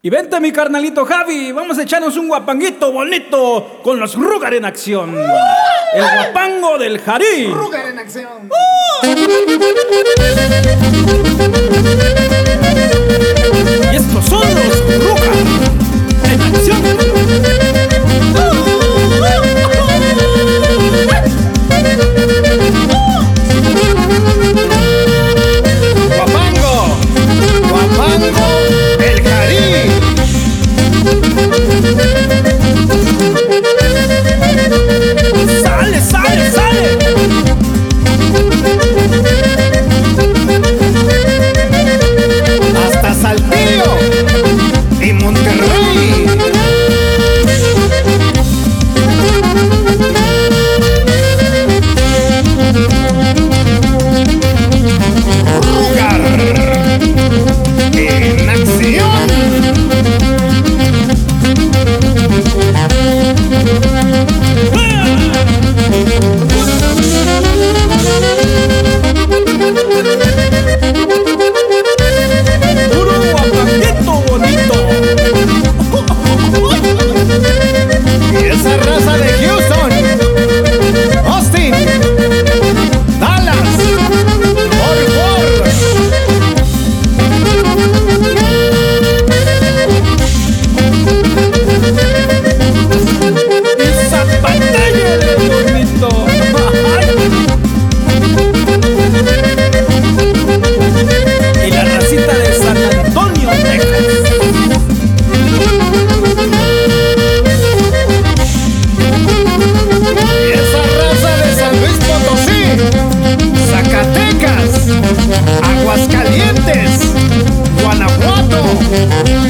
Y vente mi carnalito Javi, vamos a echarnos un guapanguito bonito con los Rugar en acción. El guapango del Jarí. Rugar en acción. ¡Uh! Música